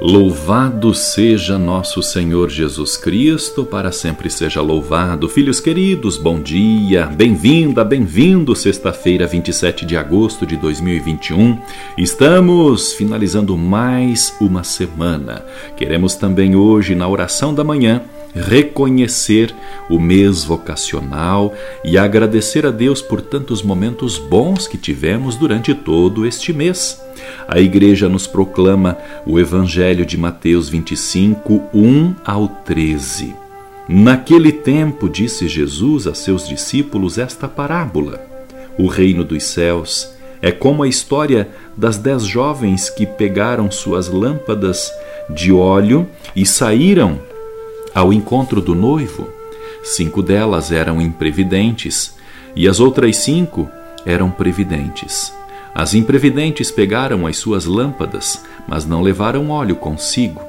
Louvado seja nosso Senhor Jesus Cristo, para sempre seja louvado. Filhos queridos, bom dia, bem-vinda, bem-vindo. Sexta-feira, 27 de agosto de 2021. Estamos finalizando mais uma semana. Queremos também hoje, na oração da manhã, reconhecer o mês vocacional e agradecer a Deus por tantos momentos bons que tivemos durante todo este mês. A igreja nos proclama o Evangelho de Mateus 25, 1 ao 13. Naquele tempo, disse Jesus a seus discípulos esta parábola: O reino dos céus é como a história das dez jovens que pegaram suas lâmpadas de óleo e saíram ao encontro do noivo. Cinco delas eram imprevidentes e as outras cinco eram previdentes. As imprevidentes pegaram as suas lâmpadas, mas não levaram óleo consigo.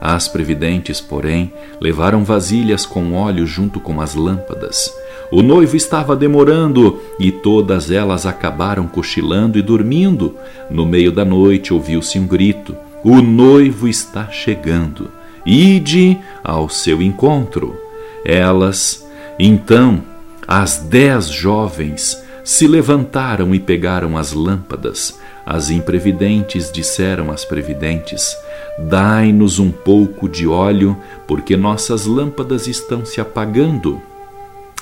As previdentes, porém, levaram vasilhas com óleo junto com as lâmpadas. O noivo estava demorando e todas elas acabaram cochilando e dormindo. No meio da noite ouviu-se um grito: O noivo está chegando. Ide ao seu encontro. Elas, então, as dez jovens, se levantaram e pegaram as lâmpadas. As imprevidentes disseram às previdentes: Dai-nos um pouco de óleo, porque nossas lâmpadas estão se apagando.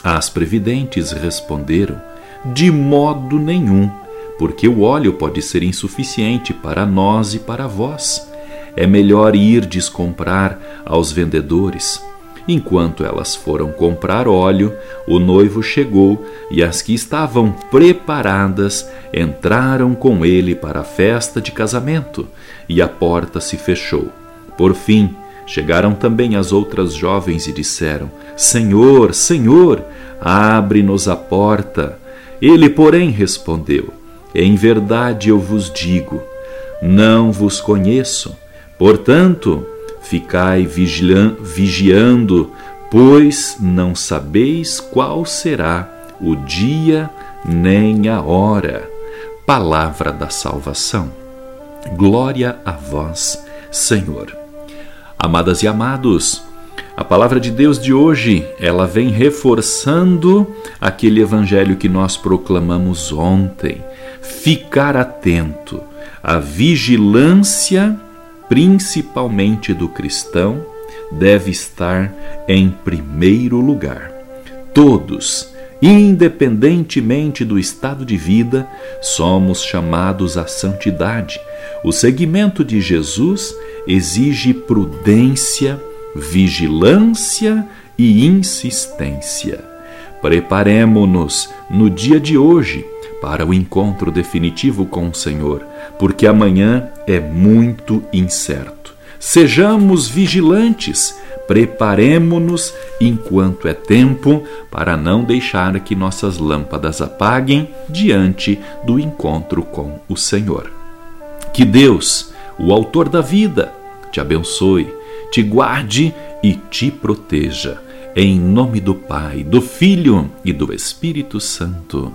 As previdentes responderam: De modo nenhum, porque o óleo pode ser insuficiente para nós e para vós. É melhor irdes comprar aos vendedores Enquanto elas foram comprar óleo, o noivo chegou e as que estavam preparadas entraram com ele para a festa de casamento e a porta se fechou. Por fim, chegaram também as outras jovens e disseram: Senhor, Senhor, abre-nos a porta. Ele, porém, respondeu: Em verdade eu vos digo, não vos conheço. Portanto, Ficai vigiando, pois não sabeis qual será o dia nem a hora. Palavra da salvação. Glória a vós, Senhor. Amadas e amados, a palavra de Deus de hoje, ela vem reforçando aquele evangelho que nós proclamamos ontem. Ficar atento, a vigilância principalmente do cristão, deve estar em primeiro lugar. Todos, independentemente do estado de vida, somos chamados à santidade. O seguimento de Jesus exige prudência, vigilância e insistência. Preparemo-nos no dia de hoje para o encontro definitivo com o Senhor, porque amanhã é muito incerto. Sejamos vigilantes, preparemo-nos enquanto é tempo para não deixar que nossas lâmpadas apaguem diante do encontro com o Senhor. Que Deus, o Autor da vida, te abençoe, te guarde e te proteja. Em nome do Pai, do Filho e do Espírito Santo.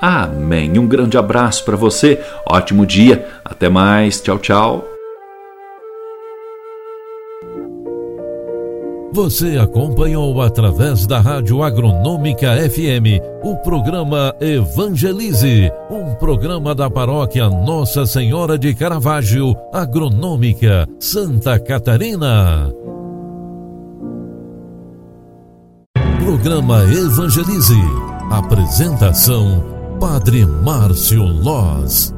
Amém. Um grande abraço para você, ótimo dia, até mais, tchau, tchau. Você acompanhou através da Rádio Agronômica FM o programa Evangelize, um programa da paróquia Nossa Senhora de Caravaggio, Agronômica, Santa Catarina. Programa Evangelize. Apresentação Padre Márcio Loz.